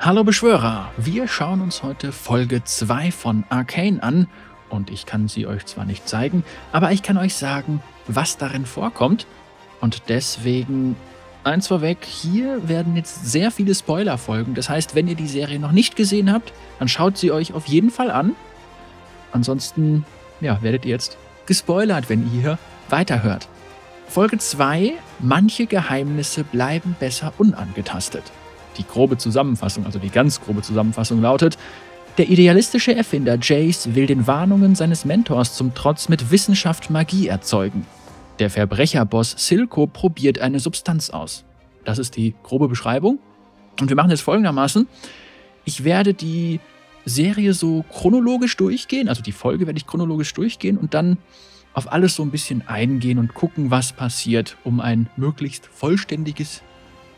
Hallo Beschwörer, wir schauen uns heute Folge 2 von Arcane an und ich kann sie euch zwar nicht zeigen, aber ich kann euch sagen, was darin vorkommt und deswegen eins vorweg, hier werden jetzt sehr viele Spoiler folgen. Das heißt, wenn ihr die Serie noch nicht gesehen habt, dann schaut sie euch auf jeden Fall an. Ansonsten, ja, werdet ihr jetzt gespoilert, wenn ihr hier weiterhört. Folge 2, manche Geheimnisse bleiben besser unangetastet. Die grobe Zusammenfassung, also die ganz grobe Zusammenfassung lautet, der idealistische Erfinder Jace will den Warnungen seines Mentors zum Trotz mit Wissenschaft Magie erzeugen. Der Verbrecherboss Silco probiert eine Substanz aus. Das ist die grobe Beschreibung. Und wir machen jetzt folgendermaßen. Ich werde die Serie so chronologisch durchgehen, also die Folge werde ich chronologisch durchgehen und dann auf alles so ein bisschen eingehen und gucken, was passiert, um ein möglichst vollständiges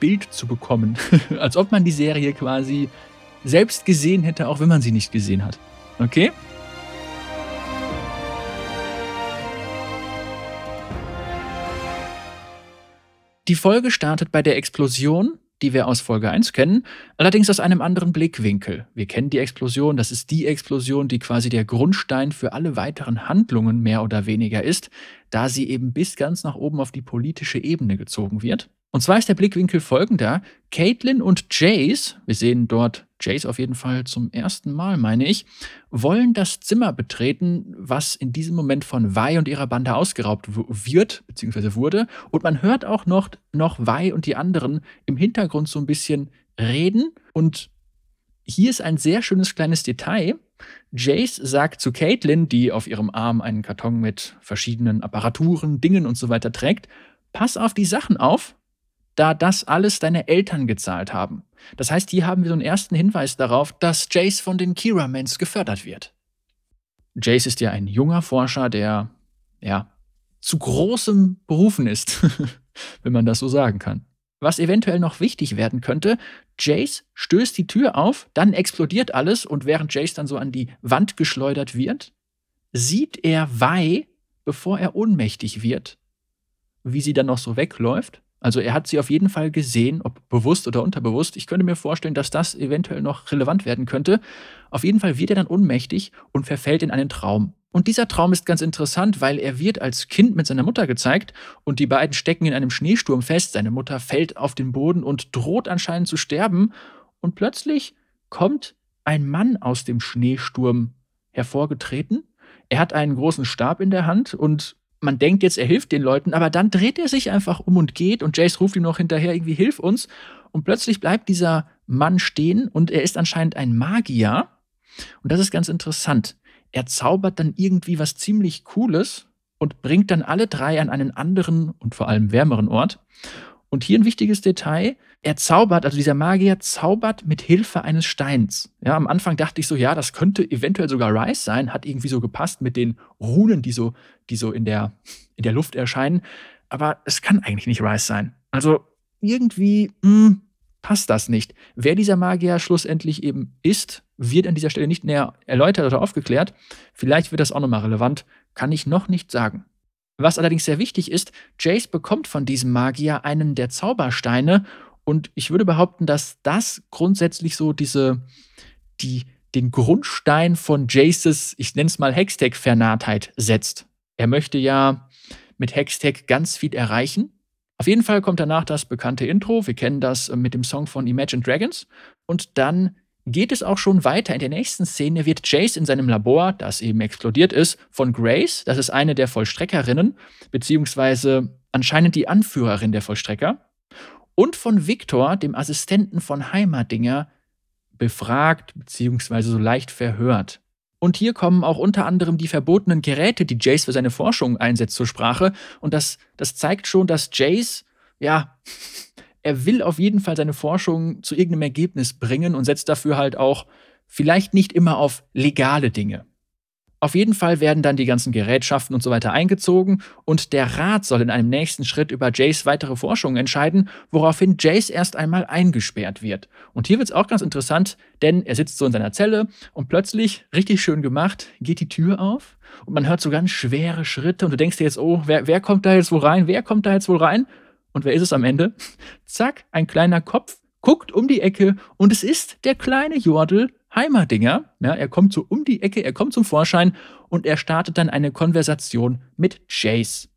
Bild zu bekommen. Als ob man die Serie quasi selbst gesehen hätte, auch wenn man sie nicht gesehen hat. Okay? Die Folge startet bei der Explosion, die wir aus Folge 1 kennen, allerdings aus einem anderen Blickwinkel. Wir kennen die Explosion, das ist die Explosion, die quasi der Grundstein für alle weiteren Handlungen mehr oder weniger ist, da sie eben bis ganz nach oben auf die politische Ebene gezogen wird. Und zwar ist der Blickwinkel folgender. Caitlin und Jace, wir sehen dort Jace auf jeden Fall zum ersten Mal, meine ich, wollen das Zimmer betreten, was in diesem Moment von Vi und ihrer Bande ausgeraubt wird, beziehungsweise wurde. Und man hört auch noch, noch Vi und die anderen im Hintergrund so ein bisschen reden. Und hier ist ein sehr schönes kleines Detail. Jace sagt zu Caitlin, die auf ihrem Arm einen Karton mit verschiedenen Apparaturen, Dingen und so weiter trägt, pass auf die Sachen auf, da das alles deine Eltern gezahlt haben. Das heißt, hier haben wir so einen ersten Hinweis darauf, dass Jace von den Kiramans gefördert wird. Jace ist ja ein junger Forscher, der, ja, zu großem berufen ist, wenn man das so sagen kann. Was eventuell noch wichtig werden könnte, Jace stößt die Tür auf, dann explodiert alles und während Jace dann so an die Wand geschleudert wird, sieht er Vi, bevor er ohnmächtig wird, wie sie dann noch so wegläuft also er hat sie auf jeden Fall gesehen, ob bewusst oder unterbewusst. Ich könnte mir vorstellen, dass das eventuell noch relevant werden könnte. Auf jeden Fall wird er dann ohnmächtig und verfällt in einen Traum. Und dieser Traum ist ganz interessant, weil er wird als Kind mit seiner Mutter gezeigt und die beiden stecken in einem Schneesturm fest. Seine Mutter fällt auf den Boden und droht anscheinend zu sterben. Und plötzlich kommt ein Mann aus dem Schneesturm hervorgetreten. Er hat einen großen Stab in der Hand und man denkt jetzt, er hilft den Leuten, aber dann dreht er sich einfach um und geht und Jace ruft ihm noch hinterher, irgendwie hilf uns. Und plötzlich bleibt dieser Mann stehen und er ist anscheinend ein Magier. Und das ist ganz interessant. Er zaubert dann irgendwie was ziemlich Cooles und bringt dann alle drei an einen anderen und vor allem wärmeren Ort. Und hier ein wichtiges Detail. Er zaubert, also dieser Magier zaubert mit Hilfe eines Steins. Ja, am Anfang dachte ich so, ja, das könnte eventuell sogar Rice sein, hat irgendwie so gepasst mit den Runen, die so, die so in der, in der Luft erscheinen. Aber es kann eigentlich nicht Rice sein. Also irgendwie mh, hm, passt das nicht. Wer dieser Magier schlussendlich eben ist, wird an dieser Stelle nicht näher erläutert oder aufgeklärt. Vielleicht wird das auch nochmal relevant. Kann ich noch nicht sagen. Was allerdings sehr wichtig ist, Jace bekommt von diesem Magier einen der Zaubersteine und ich würde behaupten, dass das grundsätzlich so diese, die, den Grundstein von Jaces, ich nenne es mal Hextech-Vernarrtheit setzt. Er möchte ja mit Hextech ganz viel erreichen. Auf jeden Fall kommt danach das bekannte Intro. Wir kennen das mit dem Song von Imagine Dragons. Und dann geht es auch schon weiter. In der nächsten Szene wird Jace in seinem Labor, das eben explodiert ist, von Grace, das ist eine der Vollstreckerinnen, beziehungsweise anscheinend die Anführerin der Vollstrecker, und von Victor, dem Assistenten von Heimerdinger, befragt, beziehungsweise so leicht verhört. Und hier kommen auch unter anderem die verbotenen Geräte, die Jace für seine Forschung einsetzt, zur Sprache. Und das, das zeigt schon, dass Jace, ja, er will auf jeden Fall seine Forschung zu irgendeinem Ergebnis bringen und setzt dafür halt auch vielleicht nicht immer auf legale Dinge. Auf jeden Fall werden dann die ganzen Gerätschaften und so weiter eingezogen und der Rat soll in einem nächsten Schritt über Jace weitere Forschungen entscheiden, woraufhin Jace erst einmal eingesperrt wird. Und hier wird es auch ganz interessant, denn er sitzt so in seiner Zelle und plötzlich, richtig schön gemacht, geht die Tür auf und man hört so ganz schwere Schritte und du denkst dir jetzt, oh, wer, wer kommt da jetzt wohl rein? Wer kommt da jetzt wohl rein? Und wer ist es am Ende? Zack, ein kleiner Kopf guckt um die Ecke und es ist der kleine Jordel Heimerdinger. Ja, er kommt so um die Ecke, er kommt zum Vorschein und er startet dann eine Konversation mit Jace.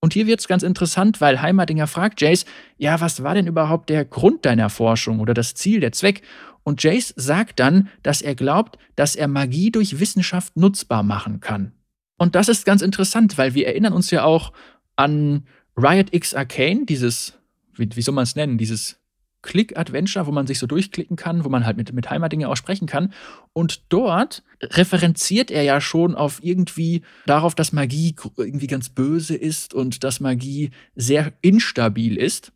Und hier wird es ganz interessant, weil Heimerdinger fragt Jace, ja, was war denn überhaupt der Grund deiner Forschung oder das Ziel, der Zweck? Und Jace sagt dann, dass er glaubt, dass er Magie durch Wissenschaft nutzbar machen kann. Und das ist ganz interessant, weil wir erinnern uns ja auch an Riot X Arcane, dieses, wie, wie soll man es nennen, dieses Click-Adventure, wo man sich so durchklicken kann, wo man halt mit, mit Heimerdinge auch sprechen kann. Und dort referenziert er ja schon auf irgendwie darauf, dass Magie irgendwie ganz böse ist und dass Magie sehr instabil ist.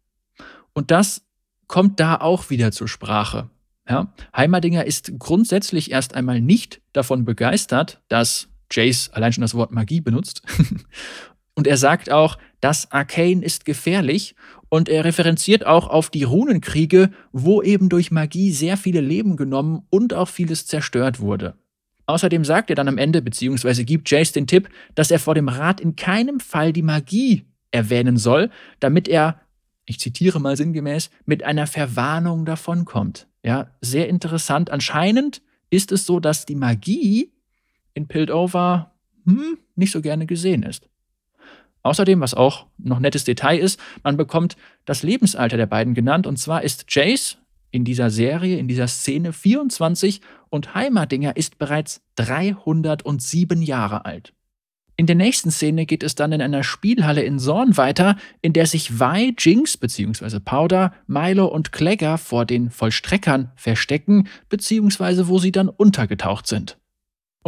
Und das kommt da auch wieder zur Sprache. Ja? Heimerdinger ist grundsätzlich erst einmal nicht davon begeistert, dass Jace allein schon das Wort Magie benutzt. und er sagt auch, das Arcane ist gefährlich und er referenziert auch auf die Runenkriege, wo eben durch Magie sehr viele Leben genommen und auch vieles zerstört wurde. Außerdem sagt er dann am Ende, beziehungsweise gibt Jace den Tipp, dass er vor dem Rat in keinem Fall die Magie erwähnen soll, damit er, ich zitiere mal sinngemäß, mit einer Verwarnung davonkommt. Ja, sehr interessant. Anscheinend ist es so, dass die Magie in Piltover hm, nicht so gerne gesehen ist. Außerdem, was auch noch nettes Detail ist, man bekommt das Lebensalter der beiden genannt. Und zwar ist Jace in dieser Serie, in dieser Szene 24 und Heimerdinger ist bereits 307 Jahre alt. In der nächsten Szene geht es dann in einer Spielhalle in Zorn weiter, in der sich Vi, Jinx bzw. Powder, Milo und Clegger vor den Vollstreckern verstecken, bzw. wo sie dann untergetaucht sind.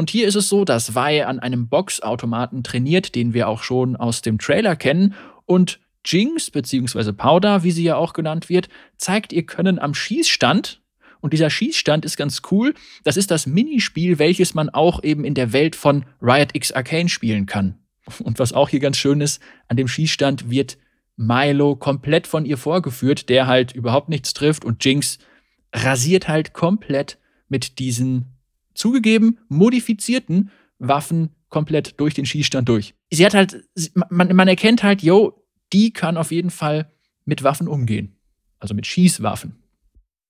Und hier ist es so, dass Vi an einem Boxautomaten trainiert, den wir auch schon aus dem Trailer kennen. Und Jinx bzw. Powder, wie sie ja auch genannt wird, zeigt ihr Können am Schießstand. Und dieser Schießstand ist ganz cool. Das ist das Minispiel, welches man auch eben in der Welt von Riot X Arcane spielen kann. Und was auch hier ganz schön ist, an dem Schießstand wird Milo komplett von ihr vorgeführt, der halt überhaupt nichts trifft und Jinx rasiert halt komplett mit diesen zugegeben modifizierten Waffen komplett durch den Schießstand durch. Sie hat halt, man, man erkennt halt, yo, die kann auf jeden Fall mit Waffen umgehen. Also mit Schießwaffen.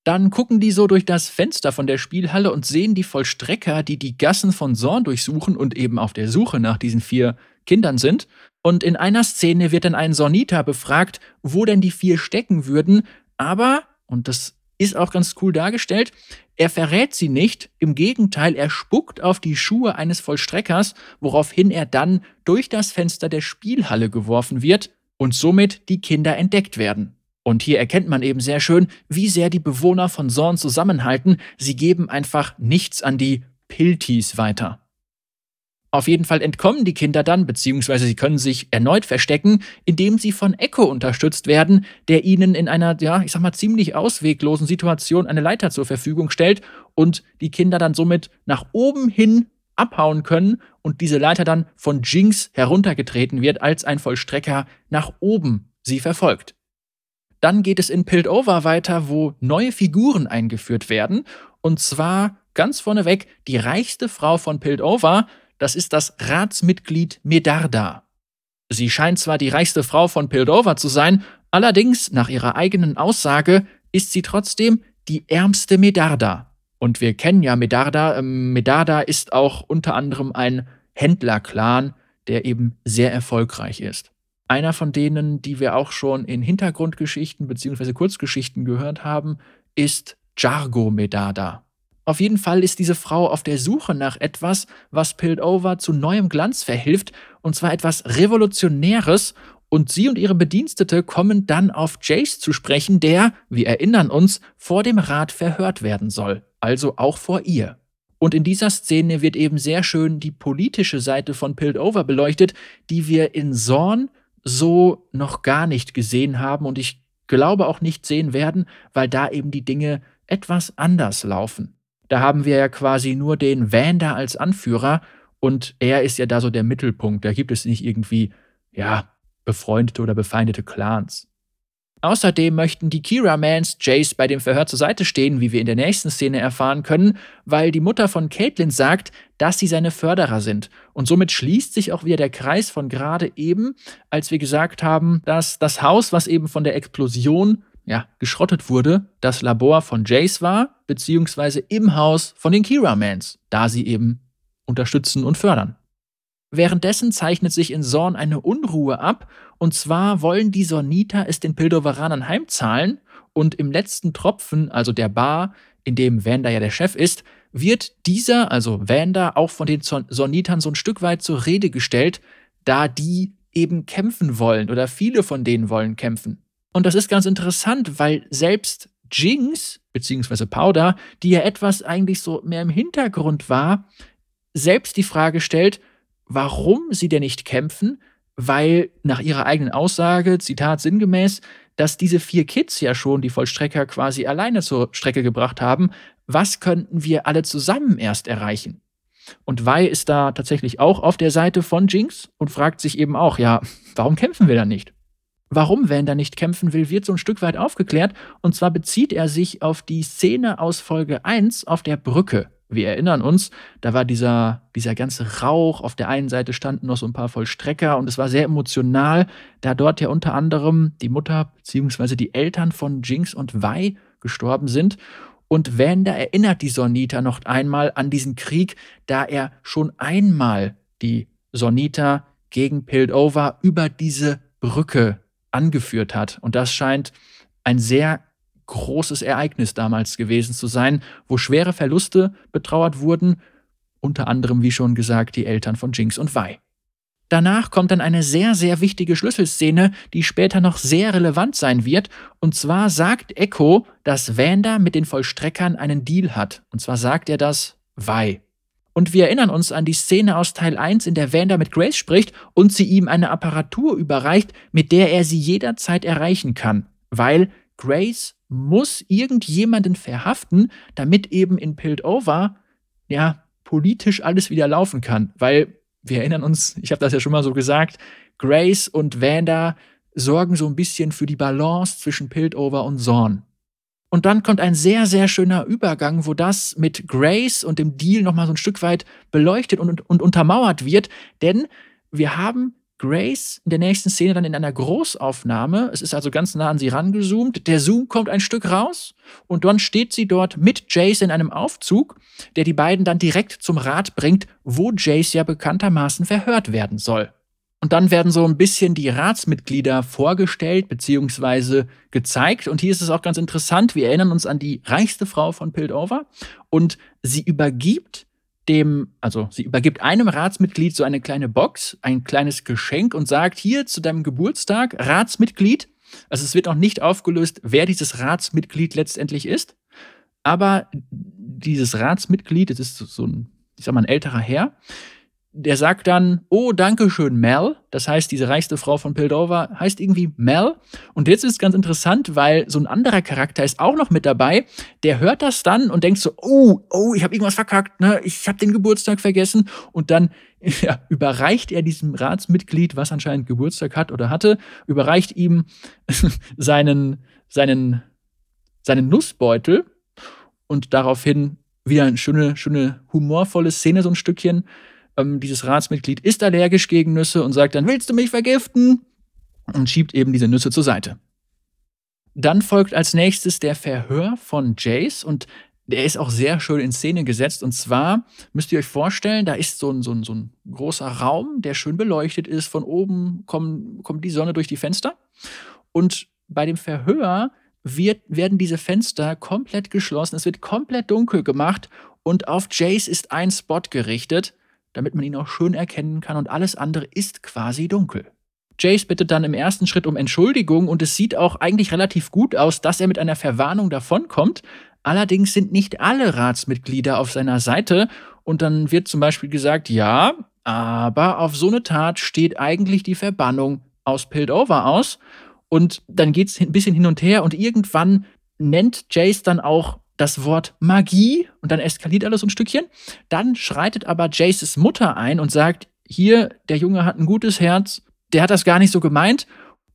Dann gucken die so durch das Fenster von der Spielhalle und sehen die Vollstrecker, die die Gassen von Zorn durchsuchen und eben auf der Suche nach diesen vier Kindern sind. Und in einer Szene wird dann ein Sorniter befragt, wo denn die vier stecken würden. Aber, und das ist auch ganz cool dargestellt, er verrät sie nicht, im Gegenteil, er spuckt auf die Schuhe eines Vollstreckers, woraufhin er dann durch das Fenster der Spielhalle geworfen wird und somit die Kinder entdeckt werden. Und hier erkennt man eben sehr schön, wie sehr die Bewohner von Zorn zusammenhalten. Sie geben einfach nichts an die Piltis weiter. Auf jeden Fall entkommen die Kinder dann, beziehungsweise sie können sich erneut verstecken, indem sie von Echo unterstützt werden, der ihnen in einer, ja, ich sag mal, ziemlich ausweglosen Situation eine Leiter zur Verfügung stellt und die Kinder dann somit nach oben hin abhauen können und diese Leiter dann von Jinx heruntergetreten wird, als ein Vollstrecker nach oben sie verfolgt. Dann geht es in Piltover weiter, wo neue Figuren eingeführt werden, und zwar ganz vorneweg die reichste Frau von Piltover, das ist das Ratsmitglied Medarda. Sie scheint zwar die reichste Frau von Pildover zu sein, allerdings, nach ihrer eigenen Aussage, ist sie trotzdem die ärmste Medarda. Und wir kennen ja Medarda. Ähm, Medarda ist auch unter anderem ein Händlerclan, der eben sehr erfolgreich ist. Einer von denen, die wir auch schon in Hintergrundgeschichten bzw. Kurzgeschichten gehört haben, ist Jargo Medarda. Auf jeden Fall ist diese Frau auf der Suche nach etwas, was Piltover zu neuem Glanz verhilft, und zwar etwas Revolutionäres, und sie und ihre Bedienstete kommen dann auf Jace zu sprechen, der, wir erinnern uns, vor dem Rat verhört werden soll, also auch vor ihr. Und in dieser Szene wird eben sehr schön die politische Seite von Piltover beleuchtet, die wir in Zorn so noch gar nicht gesehen haben und ich glaube auch nicht sehen werden, weil da eben die Dinge etwas anders laufen. Da haben wir ja quasi nur den Vander als Anführer und er ist ja da so der Mittelpunkt. Da gibt es nicht irgendwie, ja, befreundete oder befeindete Clans. Außerdem möchten die Kira-Mans Jace bei dem Verhör zur Seite stehen, wie wir in der nächsten Szene erfahren können, weil die Mutter von Caitlin sagt, dass sie seine Förderer sind. Und somit schließt sich auch wieder der Kreis von gerade eben, als wir gesagt haben, dass das Haus, was eben von der Explosion ja, geschrottet wurde, das Labor von Jace war, beziehungsweise im Haus von den Kira-Mans, da sie eben unterstützen und fördern. Währenddessen zeichnet sich in Zorn eine Unruhe ab, und zwar wollen die Sorniter es den Pildoveranern heimzahlen, und im letzten Tropfen, also der Bar, in dem Vander ja der Chef ist, wird dieser, also Vander, auch von den Sornitern so ein Stück weit zur Rede gestellt, da die eben kämpfen wollen oder viele von denen wollen kämpfen. Und das ist ganz interessant, weil selbst Jinx, beziehungsweise Powder, die ja etwas eigentlich so mehr im Hintergrund war, selbst die Frage stellt, warum sie denn nicht kämpfen, weil nach ihrer eigenen Aussage, Zitat sinngemäß, dass diese vier Kids ja schon die Vollstrecker quasi alleine zur Strecke gebracht haben, was könnten wir alle zusammen erst erreichen? Und Wei ist da tatsächlich auch auf der Seite von Jinx und fragt sich eben auch, ja, warum kämpfen wir da nicht? Warum Vander nicht kämpfen will, wird so ein Stück weit aufgeklärt. Und zwar bezieht er sich auf die Szene aus Folge 1 auf der Brücke. Wir erinnern uns, da war dieser, dieser ganze Rauch, auf der einen Seite standen noch so ein paar Vollstrecker und es war sehr emotional, da dort ja unter anderem die Mutter bzw. die Eltern von Jinx und Wei gestorben sind. Und Vander erinnert die Sonita noch einmal an diesen Krieg, da er schon einmal die Sonita gegen Piltover über diese Brücke angeführt hat. Und das scheint ein sehr großes Ereignis damals gewesen zu sein, wo schwere Verluste betrauert wurden, unter anderem, wie schon gesagt, die Eltern von Jinx und Vi. Danach kommt dann eine sehr, sehr wichtige Schlüsselszene, die später noch sehr relevant sein wird. Und zwar sagt Echo, dass Vander mit den Vollstreckern einen Deal hat. Und zwar sagt er das Vi. Und wir erinnern uns an die Szene aus Teil 1, in der Vander mit Grace spricht und sie ihm eine Apparatur überreicht, mit der er sie jederzeit erreichen kann. Weil Grace muss irgendjemanden verhaften, damit eben in Piltover ja politisch alles wieder laufen kann. Weil wir erinnern uns, ich habe das ja schon mal so gesagt, Grace und Vanda sorgen so ein bisschen für die Balance zwischen Piltover und Zorn. Und dann kommt ein sehr, sehr schöner Übergang, wo das mit Grace und dem Deal nochmal so ein Stück weit beleuchtet und, und untermauert wird. Denn wir haben Grace in der nächsten Szene dann in einer Großaufnahme. Es ist also ganz nah an sie rangezoomt. Der Zoom kommt ein Stück raus und dann steht sie dort mit Jace in einem Aufzug, der die beiden dann direkt zum Rat bringt, wo Jace ja bekanntermaßen verhört werden soll. Und dann werden so ein bisschen die Ratsmitglieder vorgestellt bzw. gezeigt. Und hier ist es auch ganz interessant. Wir erinnern uns an die reichste Frau von Piltover und sie übergibt dem, also sie übergibt einem Ratsmitglied so eine kleine Box, ein kleines Geschenk und sagt, hier zu deinem Geburtstag, Ratsmitglied. Also es wird auch nicht aufgelöst, wer dieses Ratsmitglied letztendlich ist. Aber dieses Ratsmitglied, das ist so ein, ich sag mal, ein älterer Herr, der sagt dann, oh, danke schön, Mel. Das heißt, diese reichste Frau von Pildover heißt irgendwie Mel. Und jetzt ist es ganz interessant, weil so ein anderer Charakter ist auch noch mit dabei. Der hört das dann und denkt so, oh, oh, ich habe irgendwas verkackt, ne? Ich habe den Geburtstag vergessen. Und dann ja, überreicht er diesem Ratsmitglied, was anscheinend Geburtstag hat oder hatte, überreicht ihm seinen, seinen, seinen Nussbeutel. Und daraufhin wieder eine schöne, schöne, humorvolle Szene, so ein Stückchen ähm, dieses Ratsmitglied ist allergisch gegen Nüsse und sagt dann, willst du mich vergiften? Und schiebt eben diese Nüsse zur Seite. Dann folgt als nächstes der Verhör von Jace und der ist auch sehr schön in Szene gesetzt. Und zwar müsst ihr euch vorstellen, da ist so ein, so ein, so ein großer Raum, der schön beleuchtet ist. Von oben kommt, kommt die Sonne durch die Fenster. Und bei dem Verhör wird, werden diese Fenster komplett geschlossen. Es wird komplett dunkel gemacht und auf Jace ist ein Spot gerichtet damit man ihn auch schön erkennen kann und alles andere ist quasi dunkel. Jace bittet dann im ersten Schritt um Entschuldigung und es sieht auch eigentlich relativ gut aus, dass er mit einer Verwarnung davonkommt. Allerdings sind nicht alle Ratsmitglieder auf seiner Seite und dann wird zum Beispiel gesagt, ja, aber auf so eine Tat steht eigentlich die Verbannung aus Piltover aus. Und dann geht es ein bisschen hin und her und irgendwann nennt Jace dann auch das Wort Magie und dann eskaliert alles ein Stückchen. Dann schreitet aber Jaces Mutter ein und sagt, hier, der Junge hat ein gutes Herz, der hat das gar nicht so gemeint.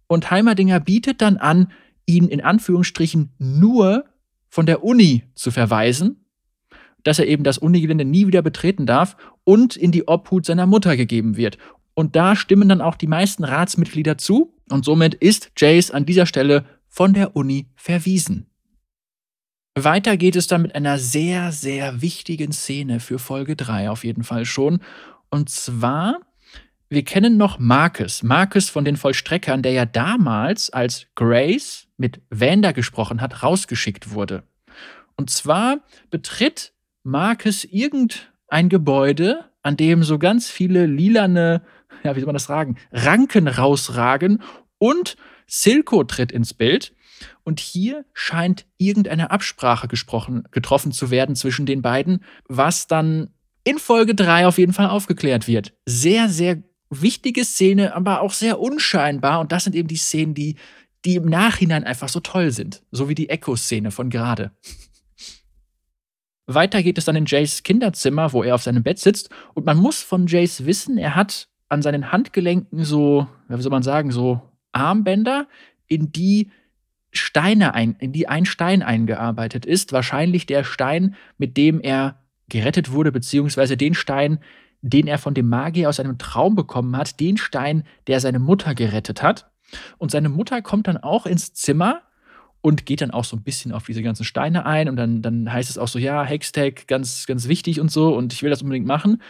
Und Heimerdinger bietet dann an, ihn in Anführungsstrichen nur von der Uni zu verweisen, dass er eben das Unigelände nie wieder betreten darf und in die Obhut seiner Mutter gegeben wird. Und da stimmen dann auch die meisten Ratsmitglieder zu und somit ist Jace an dieser Stelle von der Uni verwiesen. Weiter geht es dann mit einer sehr, sehr wichtigen Szene für Folge 3 auf jeden Fall schon. Und zwar, wir kennen noch Marcus. Marcus von den Vollstreckern, der ja damals, als Grace mit Vander gesprochen hat, rausgeschickt wurde. Und zwar betritt Marcus irgendein Gebäude, an dem so ganz viele lilane, ja, wie soll man das sagen, Ranken rausragen und Silko tritt ins Bild. Und hier scheint irgendeine Absprache gesprochen, getroffen zu werden zwischen den beiden, was dann in Folge 3 auf jeden Fall aufgeklärt wird. Sehr, sehr wichtige Szene, aber auch sehr unscheinbar. Und das sind eben die Szenen, die, die im Nachhinein einfach so toll sind. So wie die Echo-Szene von gerade. Weiter geht es dann in Jays Kinderzimmer, wo er auf seinem Bett sitzt. Und man muss von Jace wissen, er hat an seinen Handgelenken so, wie soll man sagen, so Armbänder, in die Steine ein, in die ein Stein eingearbeitet ist. Wahrscheinlich der Stein, mit dem er gerettet wurde, beziehungsweise den Stein, den er von dem Magier aus einem Traum bekommen hat, den Stein, der seine Mutter gerettet hat. Und seine Mutter kommt dann auch ins Zimmer und geht dann auch so ein bisschen auf diese ganzen Steine ein. Und dann, dann heißt es auch so, ja, Hextag, ganz, ganz wichtig und so, und ich will das unbedingt machen.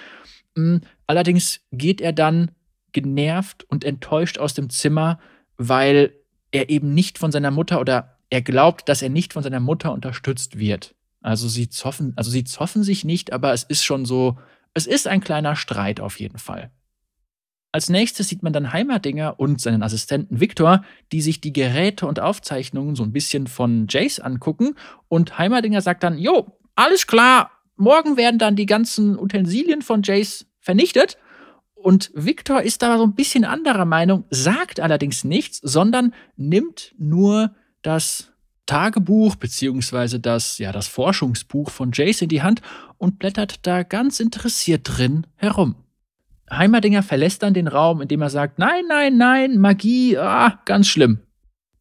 Mm, allerdings geht er dann genervt und enttäuscht aus dem Zimmer, weil er eben nicht von seiner Mutter oder er glaubt, dass er nicht von seiner Mutter unterstützt wird. Also sie zoffen, also sie zoffen sich nicht, aber es ist schon so, es ist ein kleiner Streit auf jeden Fall. Als nächstes sieht man dann Heimerdinger und seinen Assistenten Victor, die sich die Geräte und Aufzeichnungen so ein bisschen von Jace angucken. Und Heimerdinger sagt dann: Jo, alles klar, morgen werden dann die ganzen Utensilien von Jace vernichtet. Und Victor ist da so ein bisschen anderer Meinung, sagt allerdings nichts, sondern nimmt nur das Tagebuch beziehungsweise das, ja, das Forschungsbuch von Jace in die Hand und blättert da ganz interessiert drin herum. Heimerdinger verlässt dann den Raum, indem er sagt, nein, nein, nein, Magie, ah, ganz schlimm.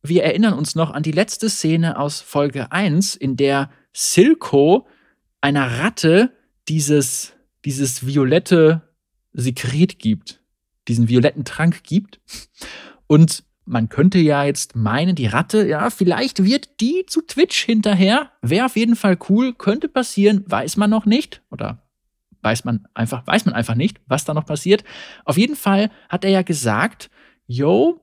Wir erinnern uns noch an die letzte Szene aus Folge 1, in der Silko einer Ratte dieses, dieses violette Sekret gibt, diesen violetten Trank gibt. Und man könnte ja jetzt meinen, die Ratte, ja, vielleicht wird die zu Twitch hinterher. Wäre auf jeden Fall cool, könnte passieren, weiß man noch nicht. Oder weiß man einfach, weiß man einfach nicht, was da noch passiert. Auf jeden Fall hat er ja gesagt, yo,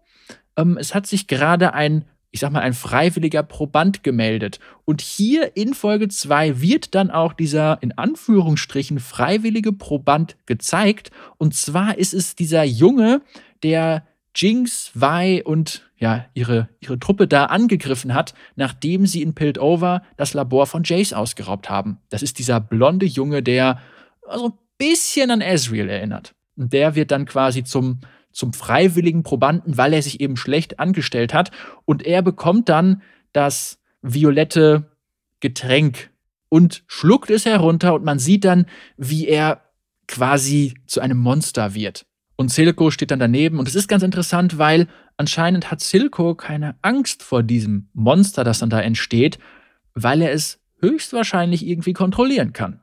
ähm, es hat sich gerade ein ich sag mal, ein freiwilliger Proband gemeldet. Und hier in Folge 2 wird dann auch dieser in Anführungsstrichen freiwillige Proband gezeigt. Und zwar ist es dieser Junge, der Jinx, Vi und ja, ihre, ihre Truppe da angegriffen hat, nachdem sie in Piltover das Labor von Jace ausgeraubt haben. Das ist dieser blonde Junge, der so ein bisschen an Ezreal erinnert. Und der wird dann quasi zum, zum freiwilligen Probanden, weil er sich eben schlecht angestellt hat. Und er bekommt dann das violette Getränk und schluckt es herunter und man sieht dann, wie er quasi zu einem Monster wird. Und Silko steht dann daneben und es ist ganz interessant, weil anscheinend hat Silko keine Angst vor diesem Monster, das dann da entsteht, weil er es höchstwahrscheinlich irgendwie kontrollieren kann.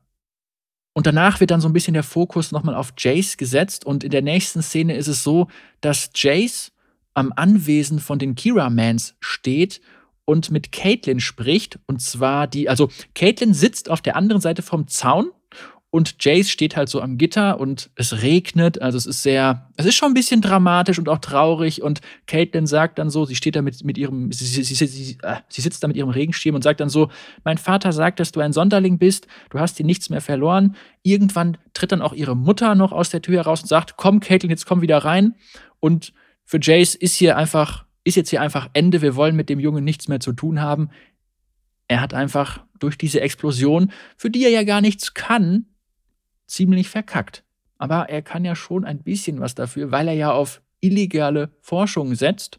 Und danach wird dann so ein bisschen der Fokus nochmal auf Jace gesetzt. Und in der nächsten Szene ist es so, dass Jace am Anwesen von den Kira-Mans steht und mit Caitlin spricht. Und zwar die, also Caitlin sitzt auf der anderen Seite vom Zaun und Jace steht halt so am Gitter und es regnet. Also es ist sehr, es ist schon ein bisschen dramatisch und auch traurig. Und Caitlin sagt dann so, sie steht da mit, mit ihrem, sie, sie, sie, äh, sie sitzt da mit ihrem Regenschirm und sagt dann so, mein Vater sagt, dass du ein Sonderling bist, du hast dir nichts mehr verloren. Irgendwann tritt dann auch ihre Mutter noch aus der Tür heraus und sagt, komm Caitlin, jetzt komm wieder rein. Und für Jace ist hier einfach, ist jetzt hier einfach Ende. Wir wollen mit dem Jungen nichts mehr zu tun haben. Er hat einfach durch diese Explosion, für die er ja gar nichts kann, ziemlich verkackt. Aber er kann ja schon ein bisschen was dafür, weil er ja auf illegale Forschung setzt.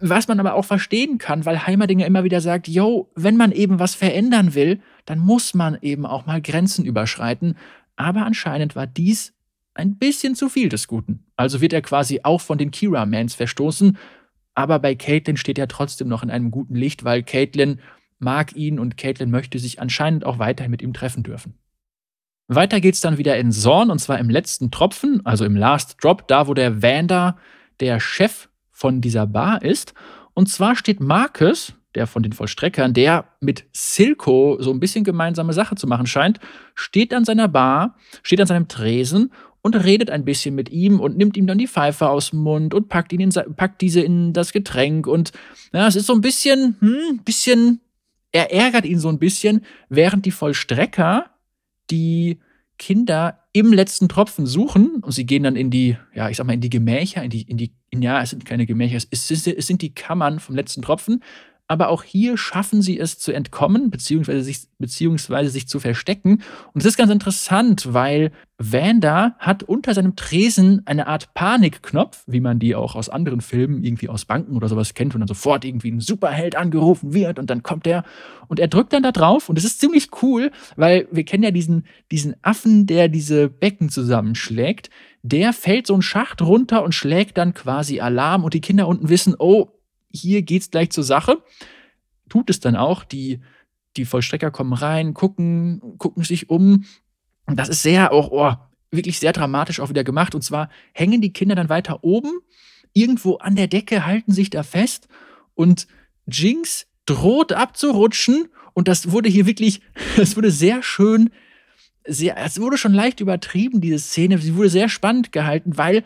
Was man aber auch verstehen kann, weil Heimerdinger immer wieder sagt, yo, wenn man eben was verändern will, dann muss man eben auch mal Grenzen überschreiten. Aber anscheinend war dies ein bisschen zu viel des Guten. Also wird er quasi auch von den Kira-Mans verstoßen. Aber bei Caitlin steht er trotzdem noch in einem guten Licht, weil Caitlin mag ihn und Caitlin möchte sich anscheinend auch weiterhin mit ihm treffen dürfen. Weiter geht's dann wieder in Zorn und zwar im letzten Tropfen, also im Last Drop, da wo der Vander der Chef von dieser Bar ist. Und zwar steht Marcus, der von den Vollstreckern, der mit Silko so ein bisschen gemeinsame Sache zu machen scheint, steht an seiner Bar, steht an seinem Tresen und redet ein bisschen mit ihm und nimmt ihm dann die Pfeife aus dem Mund und packt, ihn in, packt diese in das Getränk. Und ja, es ist so ein bisschen, hm, bisschen, er ärgert ihn so ein bisschen, während die Vollstrecker die Kinder im letzten Tropfen suchen und sie gehen dann in die, ja, ich sag mal, in die Gemächer, in die, in die, in, ja, es sind keine Gemächer, es, ist, es sind die Kammern vom letzten Tropfen, aber auch hier schaffen sie es zu entkommen, beziehungsweise sich, beziehungsweise sich zu verstecken. Und es ist ganz interessant, weil Vanda hat unter seinem Tresen eine Art Panikknopf, wie man die auch aus anderen Filmen, irgendwie aus Banken oder sowas kennt, und dann sofort irgendwie ein Superheld angerufen wird und dann kommt der und er drückt dann da drauf und es ist ziemlich cool, weil wir kennen ja diesen, diesen Affen, der diese Becken zusammenschlägt. Der fällt so einen Schacht runter und schlägt dann quasi Alarm und die Kinder unten wissen, oh, hier geht's gleich zur Sache. Tut es dann auch. Die, die Vollstrecker kommen rein, gucken, gucken sich um. Und das ist sehr auch, oh, wirklich sehr dramatisch auch wieder gemacht. Und zwar hängen die Kinder dann weiter oben, irgendwo an der Decke, halten sich da fest und Jinx droht abzurutschen. Und das wurde hier wirklich, es wurde sehr schön, sehr, es wurde schon leicht übertrieben, diese Szene. Sie wurde sehr spannend gehalten, weil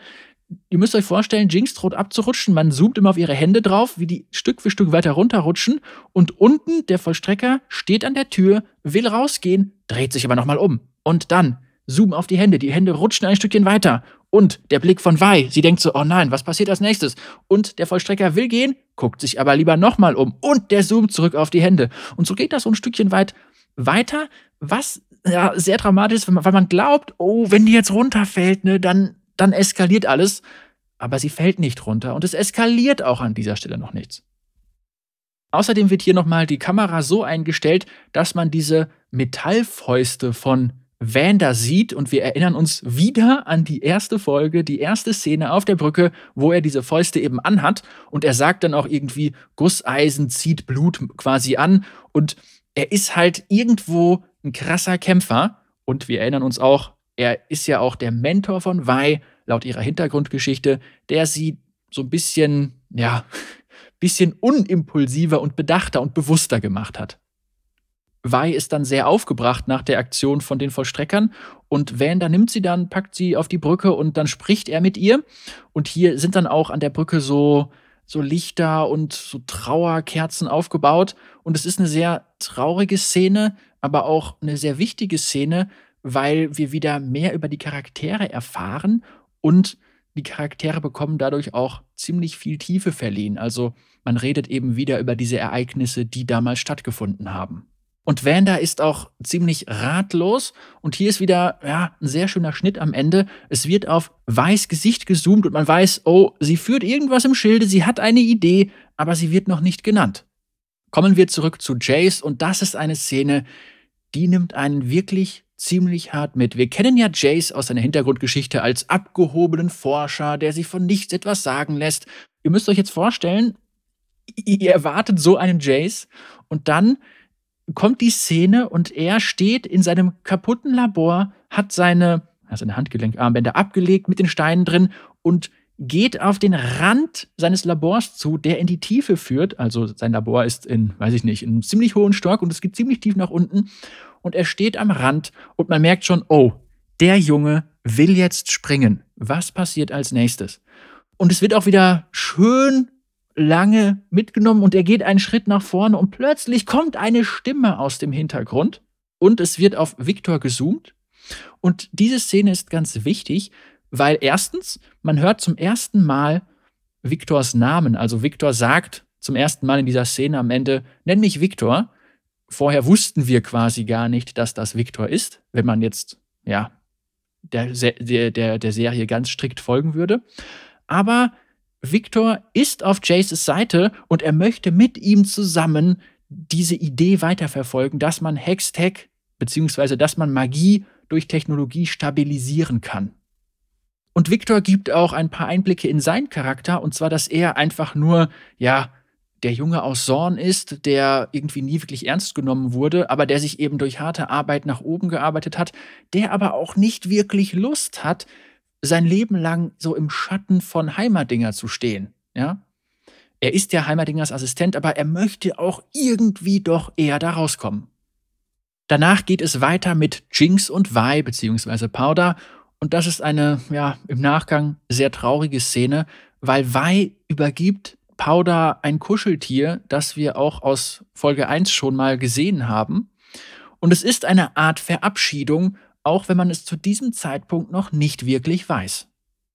ihr müsst euch vorstellen, Jinx droht abzurutschen. Man zoomt immer auf ihre Hände drauf, wie die Stück für Stück weiter runterrutschen. Und unten der Vollstrecker steht an der Tür, will rausgehen, dreht sich aber nochmal um. Und dann zoom auf die Hände. Die Hände rutschen ein Stückchen weiter. Und der Blick von Vi. Sie denkt so, oh nein, was passiert als nächstes? Und der Vollstrecker will gehen, guckt sich aber lieber nochmal um. Und der zoomt zurück auf die Hände. Und so geht das so ein Stückchen weit weiter, was ja, sehr dramatisch ist, weil man glaubt, oh, wenn die jetzt runterfällt, ne, dann dann eskaliert alles, aber sie fällt nicht runter und es eskaliert auch an dieser Stelle noch nichts. Außerdem wird hier nochmal die Kamera so eingestellt, dass man diese Metallfäuste von Vander sieht und wir erinnern uns wieder an die erste Folge, die erste Szene auf der Brücke, wo er diese Fäuste eben anhat und er sagt dann auch irgendwie, Gusseisen zieht Blut quasi an und er ist halt irgendwo ein krasser Kämpfer und wir erinnern uns auch, er ist ja auch der Mentor von Wei, laut ihrer Hintergrundgeschichte, der sie so ein bisschen, ja, bisschen unimpulsiver und bedachter und bewusster gemacht hat. Wei ist dann sehr aufgebracht nach der Aktion von den Vollstreckern und Vander nimmt sie dann, packt sie auf die Brücke und dann spricht er mit ihr. Und hier sind dann auch an der Brücke so, so Lichter und so Trauerkerzen aufgebaut. Und es ist eine sehr traurige Szene, aber auch eine sehr wichtige Szene, weil wir wieder mehr über die Charaktere erfahren und die Charaktere bekommen dadurch auch ziemlich viel Tiefe verliehen. Also man redet eben wieder über diese Ereignisse, die damals stattgefunden haben. Und Wanda ist auch ziemlich ratlos. Und hier ist wieder ja, ein sehr schöner Schnitt am Ende. Es wird auf weiß Gesicht gezoomt und man weiß, oh, sie führt irgendwas im Schilde, sie hat eine Idee, aber sie wird noch nicht genannt. Kommen wir zurück zu Jace und das ist eine Szene, die nimmt einen wirklich ziemlich hart mit. Wir kennen ja Jace aus seiner Hintergrundgeschichte als abgehobenen Forscher, der sich von nichts etwas sagen lässt. Ihr müsst euch jetzt vorstellen, ihr erwartet so einen Jace und dann kommt die Szene und er steht in seinem kaputten Labor, hat seine, seine Handgelenkarmbänder abgelegt mit den Steinen drin und geht auf den Rand seines Labors zu, der in die Tiefe führt. Also sein Labor ist in, weiß ich nicht, in einem ziemlich hohen Stock und es geht ziemlich tief nach unten und er steht am Rand und man merkt schon, oh, der Junge will jetzt springen. Was passiert als nächstes? Und es wird auch wieder schön lange mitgenommen und er geht einen Schritt nach vorne und plötzlich kommt eine Stimme aus dem Hintergrund und es wird auf Victor gezoomt. Und diese Szene ist ganz wichtig, weil erstens, man hört zum ersten Mal Victors Namen. Also Victor sagt zum ersten Mal in dieser Szene am Ende, nenn mich Victor vorher wussten wir quasi gar nicht, dass das Victor ist, wenn man jetzt, ja, der, der, der, der Serie ganz strikt folgen würde. Aber Victor ist auf Jaces Seite und er möchte mit ihm zusammen diese Idee weiterverfolgen, dass man Hextech beziehungsweise dass man Magie durch Technologie stabilisieren kann. Und Victor gibt auch ein paar Einblicke in seinen Charakter, und zwar, dass er einfach nur, ja, der Junge aus Sorn ist, der irgendwie nie wirklich ernst genommen wurde, aber der sich eben durch harte Arbeit nach oben gearbeitet hat, der aber auch nicht wirklich Lust hat, sein Leben lang so im Schatten von Heimatdinger zu stehen. Ja? Er ist ja Heimerdingers Assistent, aber er möchte auch irgendwie doch eher da rauskommen. Danach geht es weiter mit Jinx und Vi bzw. Powder und das ist eine, ja, im Nachgang sehr traurige Szene, weil Vi übergibt Powder ein Kuscheltier, das wir auch aus Folge 1 schon mal gesehen haben. Und es ist eine Art Verabschiedung, auch wenn man es zu diesem Zeitpunkt noch nicht wirklich weiß.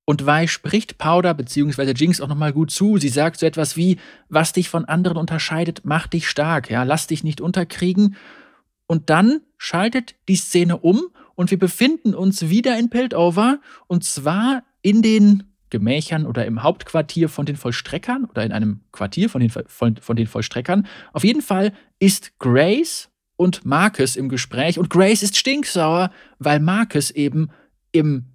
Und Vi spricht Powder bzw. Jinx auch nochmal gut zu. Sie sagt so etwas wie, was dich von anderen unterscheidet, macht dich stark, ja, lass dich nicht unterkriegen. Und dann schaltet die Szene um und wir befinden uns wieder in Piltover und zwar in den Gemächern oder im Hauptquartier von den Vollstreckern oder in einem Quartier von den, von, von den Vollstreckern. Auf jeden Fall ist Grace und Marcus im Gespräch und Grace ist stinksauer, weil Marcus eben im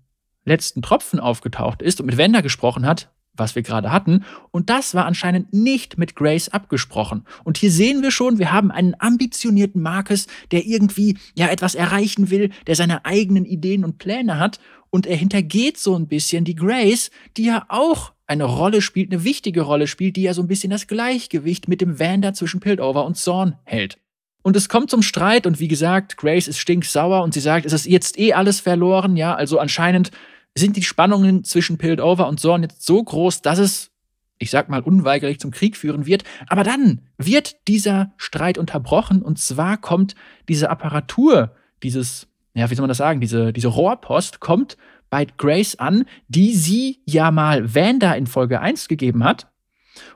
letzten Tropfen aufgetaucht ist und mit Wender gesprochen hat, was wir gerade hatten. Und das war anscheinend nicht mit Grace abgesprochen. Und hier sehen wir schon, wir haben einen ambitionierten Marcus, der irgendwie ja etwas erreichen will, der seine eigenen Ideen und Pläne hat. Und er hintergeht so ein bisschen die Grace, die ja auch eine Rolle spielt, eine wichtige Rolle spielt, die ja so ein bisschen das Gleichgewicht mit dem Vander zwischen Piltover und Zorn hält. Und es kommt zum Streit und wie gesagt, Grace ist stinksauer und sie sagt, es ist jetzt eh alles verloren, ja, also anscheinend sind die Spannungen zwischen Piltover und Zorn jetzt so groß, dass es, ich sag mal, unweigerlich zum Krieg führen wird. Aber dann wird dieser Streit unterbrochen und zwar kommt diese Apparatur, dieses, ja, wie soll man das sagen, diese, diese Rohrpost kommt bei Grace an, die sie ja mal Vanda in Folge 1 gegeben hat.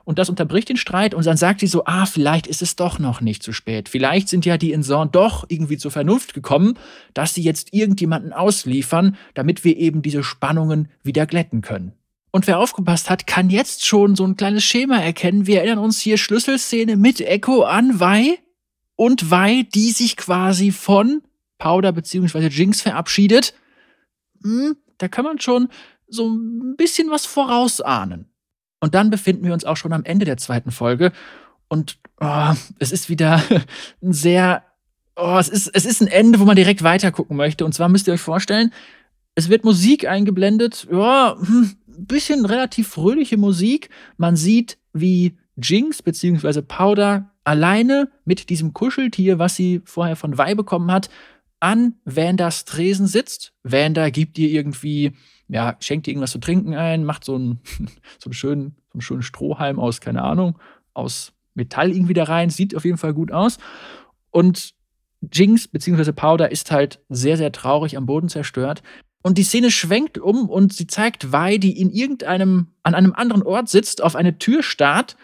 Und das unterbricht den Streit und dann sagt sie so, ah, vielleicht ist es doch noch nicht zu spät. Vielleicht sind ja die in Zorn doch irgendwie zur Vernunft gekommen, dass sie jetzt irgendjemanden ausliefern, damit wir eben diese Spannungen wieder glätten können. Und wer aufgepasst hat, kann jetzt schon so ein kleines Schema erkennen. Wir erinnern uns hier Schlüsselszene mit Echo an Wei und Wei, die sich quasi von Powder bzw. Jinx verabschiedet. Hm, da kann man schon so ein bisschen was vorausahnen. Und dann befinden wir uns auch schon am Ende der zweiten Folge. Und oh, es ist wieder ein sehr. Oh, es, ist, es ist ein Ende, wo man direkt weiter gucken möchte. Und zwar müsst ihr euch vorstellen, es wird Musik eingeblendet. Ja, ein hm, bisschen relativ fröhliche Musik. Man sieht, wie Jinx bzw. Powder alleine mit diesem Kuscheltier, was sie vorher von Wei bekommen hat, an Vanders Tresen sitzt. Vander gibt ihr irgendwie ja, schenkt dir irgendwas zu trinken ein, macht so einen, so einen, schönen, so einen schönen Strohhalm aus, keine Ahnung, aus Metall irgendwie da rein, sieht auf jeden Fall gut aus. Und Jinx bzw. Powder ist halt sehr, sehr traurig am Boden zerstört. Und die Szene schwenkt um und sie zeigt Vi, die in irgendeinem, an einem anderen Ort sitzt, auf eine Tür starrt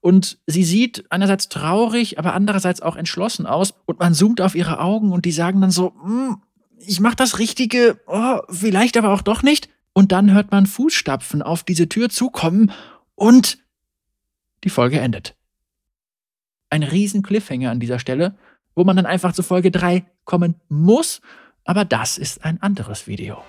und sie sieht einerseits traurig, aber andererseits auch entschlossen aus. Und man zoomt auf ihre Augen und die sagen dann so, hm, ich mache das Richtige, oh, vielleicht aber auch doch nicht. Und dann hört man Fußstapfen auf diese Tür zukommen und die Folge endet. Ein riesen Cliffhanger an dieser Stelle, wo man dann einfach zu Folge 3 kommen muss, aber das ist ein anderes Video.